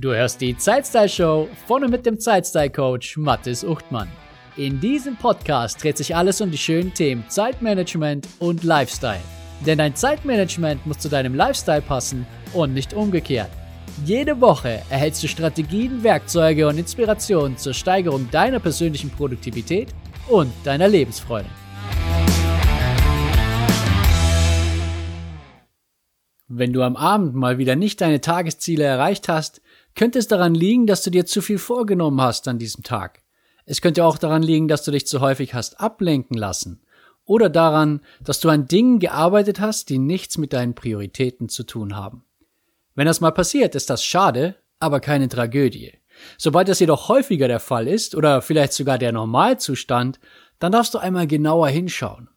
Du hörst die Zeitstyle Show von und mit dem Zeitstyle Coach Mathis Uchtmann. In diesem Podcast dreht sich alles um die schönen Themen Zeitmanagement und Lifestyle. Denn dein Zeitmanagement muss zu deinem Lifestyle passen und nicht umgekehrt. Jede Woche erhältst du Strategien, Werkzeuge und Inspirationen zur Steigerung deiner persönlichen Produktivität und deiner Lebensfreude. Wenn du am Abend mal wieder nicht deine Tagesziele erreicht hast, könnte es daran liegen, dass du dir zu viel vorgenommen hast an diesem Tag. Es könnte auch daran liegen, dass du dich zu häufig hast ablenken lassen. Oder daran, dass du an Dingen gearbeitet hast, die nichts mit deinen Prioritäten zu tun haben. Wenn das mal passiert, ist das schade, aber keine Tragödie. Sobald das jedoch häufiger der Fall ist oder vielleicht sogar der Normalzustand, dann darfst du einmal genauer hinschauen.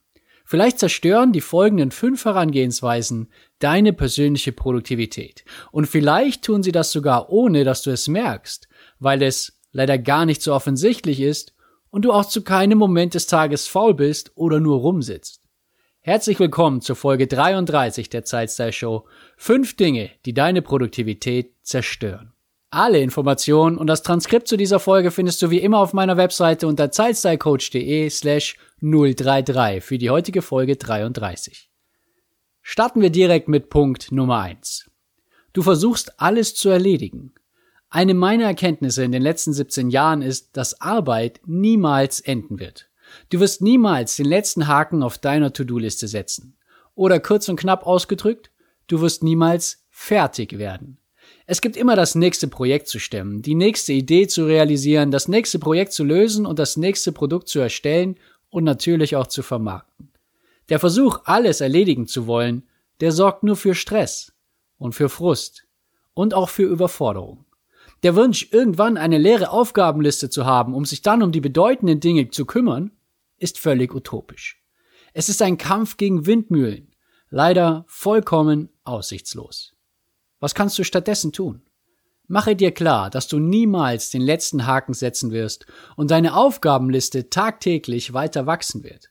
Vielleicht zerstören die folgenden fünf Herangehensweisen deine persönliche Produktivität. Und vielleicht tun sie das sogar ohne, dass du es merkst, weil es leider gar nicht so offensichtlich ist und du auch zu keinem Moment des Tages faul bist oder nur rumsitzt. Herzlich willkommen zur Folge 33 der Zeitstyle Show. Fünf Dinge, die deine Produktivität zerstören. Alle Informationen und das Transkript zu dieser Folge findest du wie immer auf meiner Webseite unter zeitstylecoach.de slash 033 für die heutige Folge 33. Starten wir direkt mit Punkt Nummer 1. Du versuchst alles zu erledigen. Eine meiner Erkenntnisse in den letzten 17 Jahren ist, dass Arbeit niemals enden wird. Du wirst niemals den letzten Haken auf deiner To-Do-Liste setzen. Oder kurz und knapp ausgedrückt, du wirst niemals fertig werden. Es gibt immer das nächste Projekt zu stemmen, die nächste Idee zu realisieren, das nächste Projekt zu lösen und das nächste Produkt zu erstellen und natürlich auch zu vermarkten. Der Versuch, alles erledigen zu wollen, der sorgt nur für Stress und für Frust und auch für Überforderung. Der Wunsch, irgendwann eine leere Aufgabenliste zu haben, um sich dann um die bedeutenden Dinge zu kümmern, ist völlig utopisch. Es ist ein Kampf gegen Windmühlen, leider vollkommen aussichtslos. Was kannst du stattdessen tun? Mache dir klar, dass du niemals den letzten Haken setzen wirst und deine Aufgabenliste tagtäglich weiter wachsen wird.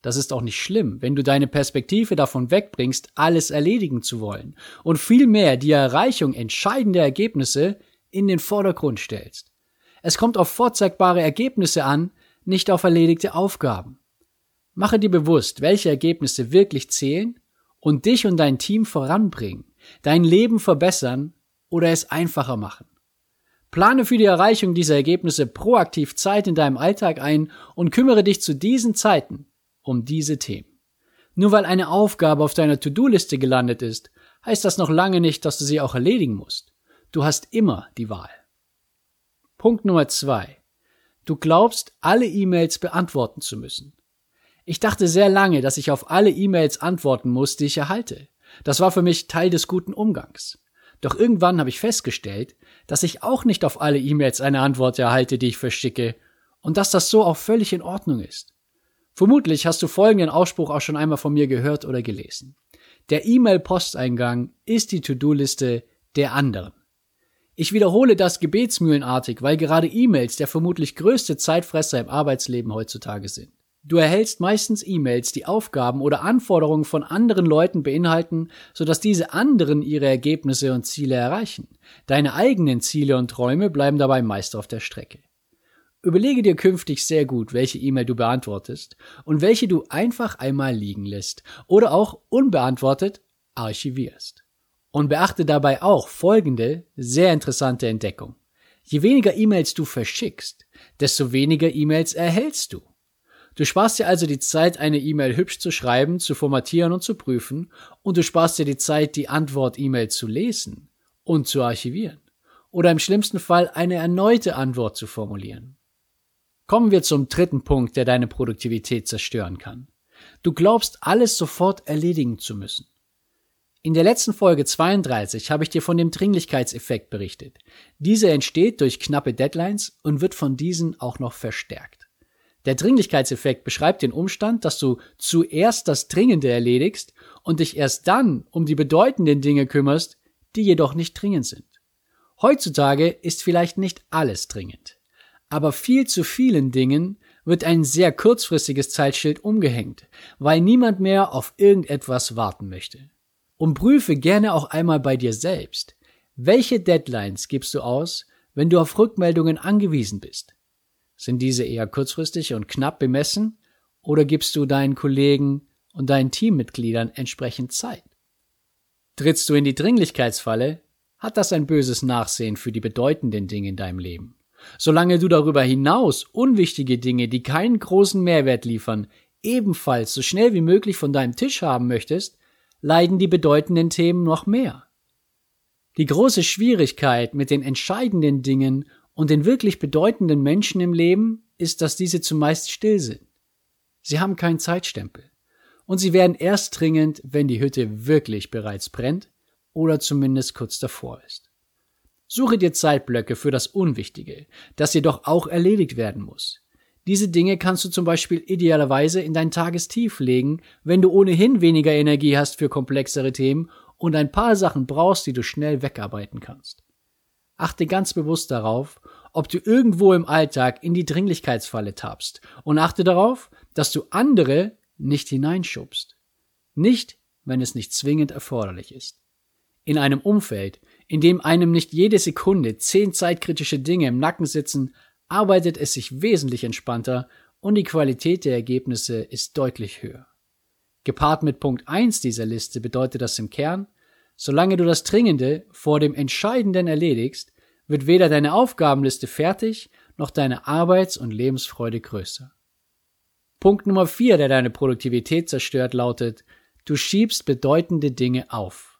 Das ist auch nicht schlimm, wenn du deine Perspektive davon wegbringst, alles erledigen zu wollen und vielmehr die Erreichung entscheidender Ergebnisse in den Vordergrund stellst. Es kommt auf vorzeigbare Ergebnisse an, nicht auf erledigte Aufgaben. Mache dir bewusst, welche Ergebnisse wirklich zählen und dich und dein Team voranbringen dein Leben verbessern oder es einfacher machen. Plane für die Erreichung dieser Ergebnisse proaktiv Zeit in deinem Alltag ein und kümmere dich zu diesen Zeiten um diese Themen. Nur weil eine Aufgabe auf deiner To-Do-Liste gelandet ist, heißt das noch lange nicht, dass du sie auch erledigen musst. Du hast immer die Wahl. Punkt Nummer zwei. Du glaubst, alle E-Mails beantworten zu müssen. Ich dachte sehr lange, dass ich auf alle E-Mails antworten muss, die ich erhalte. Das war für mich Teil des guten Umgangs. Doch irgendwann habe ich festgestellt, dass ich auch nicht auf alle E-Mails eine Antwort erhalte, die ich verschicke, und dass das so auch völlig in Ordnung ist. Vermutlich hast du folgenden Ausspruch auch schon einmal von mir gehört oder gelesen. Der E-Mail-Posteingang ist die To-Do-Liste der anderen. Ich wiederhole das gebetsmühlenartig, weil gerade E-Mails der vermutlich größte Zeitfresser im Arbeitsleben heutzutage sind. Du erhältst meistens E-Mails, die Aufgaben oder Anforderungen von anderen Leuten beinhalten, sodass diese anderen ihre Ergebnisse und Ziele erreichen. Deine eigenen Ziele und Träume bleiben dabei meist auf der Strecke. Überlege dir künftig sehr gut, welche E-Mail du beantwortest und welche du einfach einmal liegen lässt oder auch unbeantwortet archivierst. Und beachte dabei auch folgende sehr interessante Entdeckung. Je weniger E-Mails du verschickst, desto weniger E-Mails erhältst du. Du sparst dir also die Zeit, eine E-Mail hübsch zu schreiben, zu formatieren und zu prüfen, und du sparst dir die Zeit, die Antwort-E-Mail zu lesen und zu archivieren. Oder im schlimmsten Fall eine erneute Antwort zu formulieren. Kommen wir zum dritten Punkt, der deine Produktivität zerstören kann. Du glaubst, alles sofort erledigen zu müssen. In der letzten Folge 32 habe ich dir von dem Dringlichkeitseffekt berichtet. Dieser entsteht durch knappe Deadlines und wird von diesen auch noch verstärkt. Der Dringlichkeitseffekt beschreibt den Umstand, dass du zuerst das Dringende erledigst und dich erst dann um die bedeutenden Dinge kümmerst, die jedoch nicht dringend sind. Heutzutage ist vielleicht nicht alles dringend, aber viel zu vielen Dingen wird ein sehr kurzfristiges Zeitschild umgehängt, weil niemand mehr auf irgendetwas warten möchte. Und prüfe gerne auch einmal bei dir selbst, Welche Deadlines gibst du aus, wenn du auf Rückmeldungen angewiesen bist? Sind diese eher kurzfristig und knapp bemessen oder gibst du deinen Kollegen und deinen Teammitgliedern entsprechend Zeit? Trittst du in die Dringlichkeitsfalle, hat das ein böses Nachsehen für die bedeutenden Dinge in deinem Leben. Solange du darüber hinaus unwichtige Dinge, die keinen großen Mehrwert liefern, ebenfalls so schnell wie möglich von deinem Tisch haben möchtest, leiden die bedeutenden Themen noch mehr. Die große Schwierigkeit mit den entscheidenden Dingen und den wirklich bedeutenden Menschen im Leben ist, dass diese zumeist still sind. Sie haben keinen Zeitstempel. Und sie werden erst dringend, wenn die Hütte wirklich bereits brennt oder zumindest kurz davor ist. Suche dir Zeitblöcke für das Unwichtige, das jedoch auch erledigt werden muss. Diese Dinge kannst du zum Beispiel idealerweise in dein Tagestief legen, wenn du ohnehin weniger Energie hast für komplexere Themen und ein paar Sachen brauchst, die du schnell wegarbeiten kannst. Achte ganz bewusst darauf, ob du irgendwo im Alltag in die Dringlichkeitsfalle tappst und achte darauf, dass du andere nicht hineinschubst. Nicht, wenn es nicht zwingend erforderlich ist. In einem Umfeld, in dem einem nicht jede Sekunde zehn zeitkritische Dinge im Nacken sitzen, arbeitet es sich wesentlich entspannter und die Qualität der Ergebnisse ist deutlich höher. Gepaart mit Punkt 1 dieser Liste bedeutet das im Kern, solange du das Dringende vor dem Entscheidenden erledigst, wird weder deine Aufgabenliste fertig, noch deine Arbeits- und Lebensfreude größer. Punkt Nummer 4, der deine Produktivität zerstört, lautet, du schiebst bedeutende Dinge auf.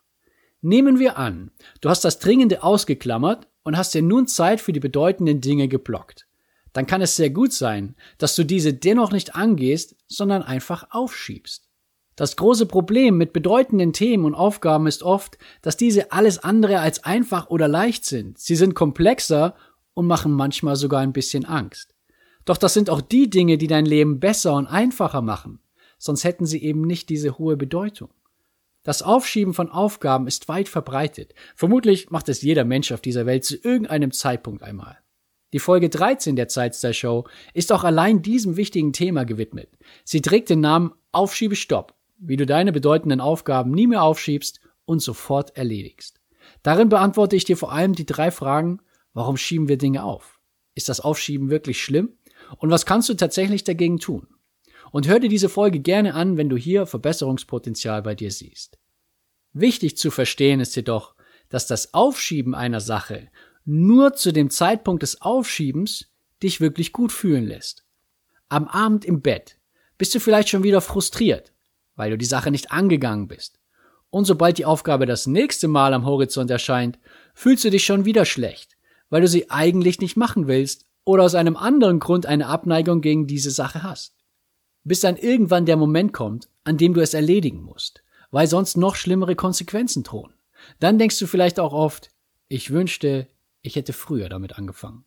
Nehmen wir an, du hast das Dringende ausgeklammert und hast dir nun Zeit für die bedeutenden Dinge geblockt. Dann kann es sehr gut sein, dass du diese dennoch nicht angehst, sondern einfach aufschiebst. Das große Problem mit bedeutenden Themen und Aufgaben ist oft, dass diese alles andere als einfach oder leicht sind. Sie sind komplexer und machen manchmal sogar ein bisschen Angst. Doch das sind auch die Dinge, die dein Leben besser und einfacher machen. Sonst hätten sie eben nicht diese hohe Bedeutung. Das Aufschieben von Aufgaben ist weit verbreitet. Vermutlich macht es jeder Mensch auf dieser Welt zu irgendeinem Zeitpunkt einmal. Die Folge 13 der Zeitstyle Show ist auch allein diesem wichtigen Thema gewidmet. Sie trägt den Namen Aufschiebestopp, wie du deine bedeutenden Aufgaben nie mehr aufschiebst und sofort erledigst. Darin beantworte ich dir vor allem die drei Fragen, warum schieben wir Dinge auf? Ist das Aufschieben wirklich schlimm? Und was kannst du tatsächlich dagegen tun? Und hör dir diese Folge gerne an, wenn du hier Verbesserungspotenzial bei dir siehst. Wichtig zu verstehen ist jedoch, dass das Aufschieben einer Sache nur zu dem Zeitpunkt des Aufschiebens dich wirklich gut fühlen lässt. Am Abend im Bett bist du vielleicht schon wieder frustriert, weil du die Sache nicht angegangen bist. Und sobald die Aufgabe das nächste Mal am Horizont erscheint, fühlst du dich schon wieder schlecht, weil du sie eigentlich nicht machen willst oder aus einem anderen Grund eine Abneigung gegen diese Sache hast bis dann irgendwann der Moment kommt, an dem du es erledigen musst, weil sonst noch schlimmere Konsequenzen drohen. Dann denkst du vielleicht auch oft, ich wünschte, ich hätte früher damit angefangen.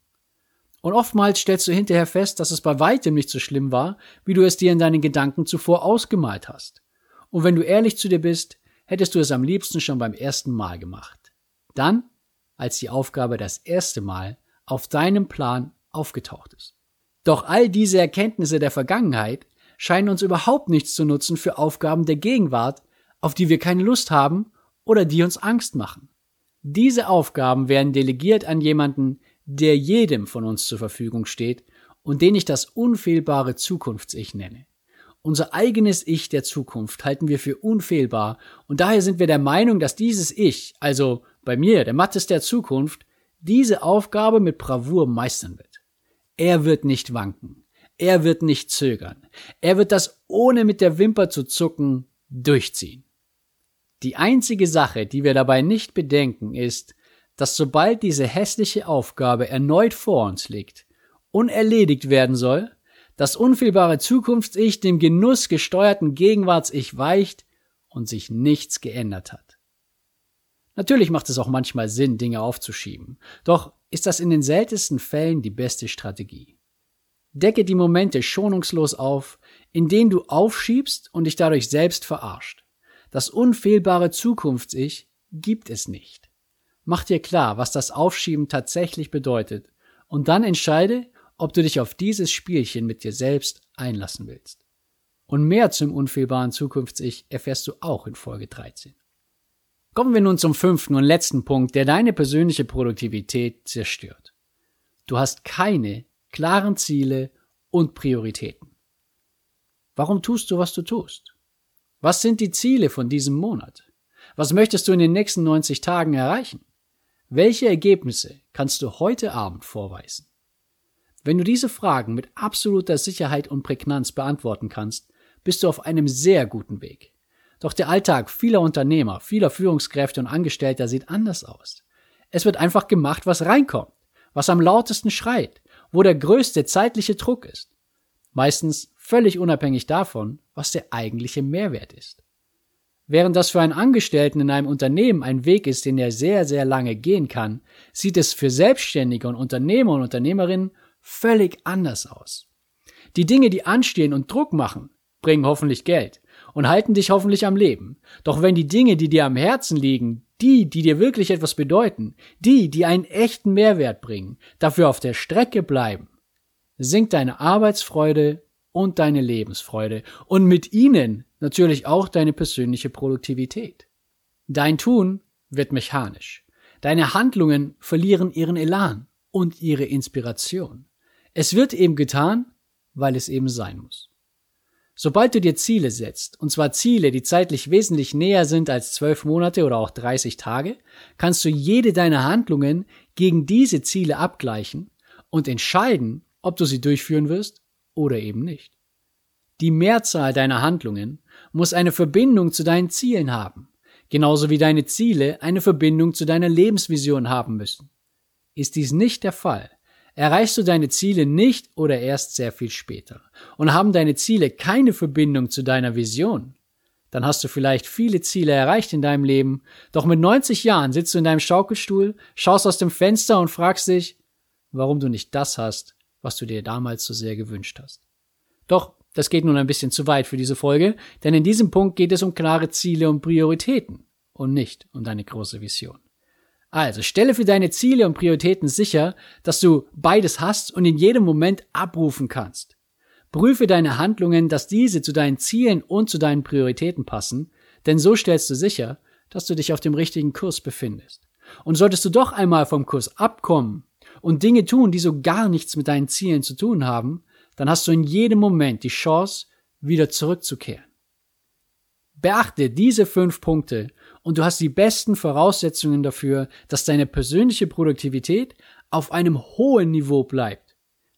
Und oftmals stellst du hinterher fest, dass es bei weitem nicht so schlimm war, wie du es dir in deinen Gedanken zuvor ausgemalt hast. Und wenn du ehrlich zu dir bist, hättest du es am liebsten schon beim ersten Mal gemacht. Dann, als die Aufgabe das erste Mal auf deinem Plan aufgetaucht ist. Doch all diese Erkenntnisse der Vergangenheit scheinen uns überhaupt nichts zu nutzen für Aufgaben der Gegenwart, auf die wir keine Lust haben oder die uns Angst machen. Diese Aufgaben werden delegiert an jemanden, der jedem von uns zur Verfügung steht und den ich das unfehlbare Zukunfts-Ich nenne. Unser eigenes Ich der Zukunft halten wir für unfehlbar und daher sind wir der Meinung, dass dieses Ich, also bei mir, der Mattes der Zukunft, diese Aufgabe mit Bravour meistern wird. Er wird nicht wanken. Er wird nicht zögern. Er wird das ohne mit der Wimper zu zucken durchziehen. Die einzige Sache, die wir dabei nicht bedenken, ist, dass sobald diese hässliche Aufgabe erneut vor uns liegt, unerledigt werden soll, das unfehlbare Zukunfts-Ich dem Genuss gesteuerten Gegenwarts-Ich weicht und sich nichts geändert hat. Natürlich macht es auch manchmal Sinn, Dinge aufzuschieben, doch ist das in den seltensten Fällen die beste Strategie. Decke die Momente schonungslos auf, in denen du aufschiebst und dich dadurch selbst verarscht. Das unfehlbare Zukunfts-Ich gibt es nicht. Mach dir klar, was das Aufschieben tatsächlich bedeutet und dann entscheide, ob du dich auf dieses Spielchen mit dir selbst einlassen willst. Und mehr zum unfehlbaren Zukunfts-Ich erfährst du auch in Folge 13. Kommen wir nun zum fünften und letzten Punkt, der deine persönliche Produktivität zerstört. Du hast keine klaren Ziele und Prioritäten. Warum tust du, was du tust? Was sind die Ziele von diesem Monat? Was möchtest du in den nächsten 90 Tagen erreichen? Welche Ergebnisse kannst du heute Abend vorweisen? Wenn du diese Fragen mit absoluter Sicherheit und Prägnanz beantworten kannst, bist du auf einem sehr guten Weg. Doch der Alltag vieler Unternehmer, vieler Führungskräfte und Angestellter sieht anders aus. Es wird einfach gemacht, was reinkommt, was am lautesten schreit, wo der größte zeitliche Druck ist. Meistens völlig unabhängig davon, was der eigentliche Mehrwert ist. Während das für einen Angestellten in einem Unternehmen ein Weg ist, den er sehr, sehr lange gehen kann, sieht es für Selbstständige und Unternehmer und Unternehmerinnen völlig anders aus. Die Dinge, die anstehen und Druck machen, bringen hoffentlich Geld und halten dich hoffentlich am Leben. Doch wenn die Dinge, die dir am Herzen liegen, die, die dir wirklich etwas bedeuten, die, die einen echten Mehrwert bringen, dafür auf der Strecke bleiben, sinkt deine Arbeitsfreude und deine Lebensfreude und mit ihnen natürlich auch deine persönliche Produktivität. Dein Tun wird mechanisch. Deine Handlungen verlieren ihren Elan und ihre Inspiration. Es wird eben getan, weil es eben sein muss. Sobald du dir Ziele setzt, und zwar Ziele, die zeitlich wesentlich näher sind als zwölf Monate oder auch 30 Tage, kannst du jede deiner Handlungen gegen diese Ziele abgleichen und entscheiden, ob du sie durchführen wirst oder eben nicht. Die Mehrzahl deiner Handlungen muss eine Verbindung zu deinen Zielen haben, genauso wie deine Ziele eine Verbindung zu deiner Lebensvision haben müssen. Ist dies nicht der Fall, erreichst du deine Ziele nicht oder erst sehr viel später. Und haben deine Ziele keine Verbindung zu deiner Vision, dann hast du vielleicht viele Ziele erreicht in deinem Leben, doch mit 90 Jahren sitzt du in deinem Schaukelstuhl, schaust aus dem Fenster und fragst dich, warum du nicht das hast, was du dir damals so sehr gewünscht hast. Doch, das geht nun ein bisschen zu weit für diese Folge, denn in diesem Punkt geht es um klare Ziele und Prioritäten und nicht um deine große Vision. Also stelle für deine Ziele und Prioritäten sicher, dass du beides hast und in jedem Moment abrufen kannst. Prüfe deine Handlungen, dass diese zu deinen Zielen und zu deinen Prioritäten passen, denn so stellst du sicher, dass du dich auf dem richtigen Kurs befindest. Und solltest du doch einmal vom Kurs abkommen und Dinge tun, die so gar nichts mit deinen Zielen zu tun haben, dann hast du in jedem Moment die Chance, wieder zurückzukehren. Beachte diese fünf Punkte und du hast die besten Voraussetzungen dafür, dass deine persönliche Produktivität auf einem hohen Niveau bleibt.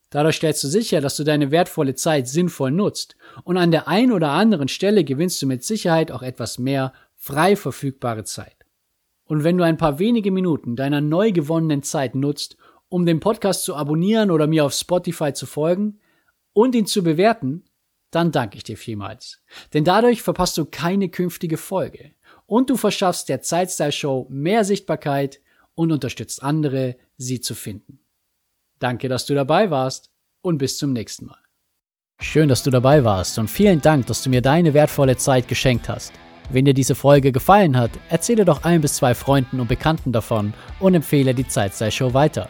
Dadurch stellst du sicher, dass du deine wertvolle Zeit sinnvoll nutzt und an der einen oder anderen Stelle gewinnst du mit Sicherheit auch etwas mehr frei verfügbare Zeit. Und wenn du ein paar wenige Minuten deiner neu gewonnenen Zeit nutzt, um den Podcast zu abonnieren oder mir auf Spotify zu folgen und ihn zu bewerten, dann danke ich dir vielmals. Denn dadurch verpasst du keine künftige Folge und du verschaffst der Zeitstyle Show mehr Sichtbarkeit und unterstützt andere, sie zu finden. Danke, dass du dabei warst und bis zum nächsten Mal. Schön, dass du dabei warst und vielen Dank, dass du mir deine wertvolle Zeit geschenkt hast. Wenn dir diese Folge gefallen hat, erzähle doch ein bis zwei Freunden und Bekannten davon und empfehle die Zeitstyle Show weiter.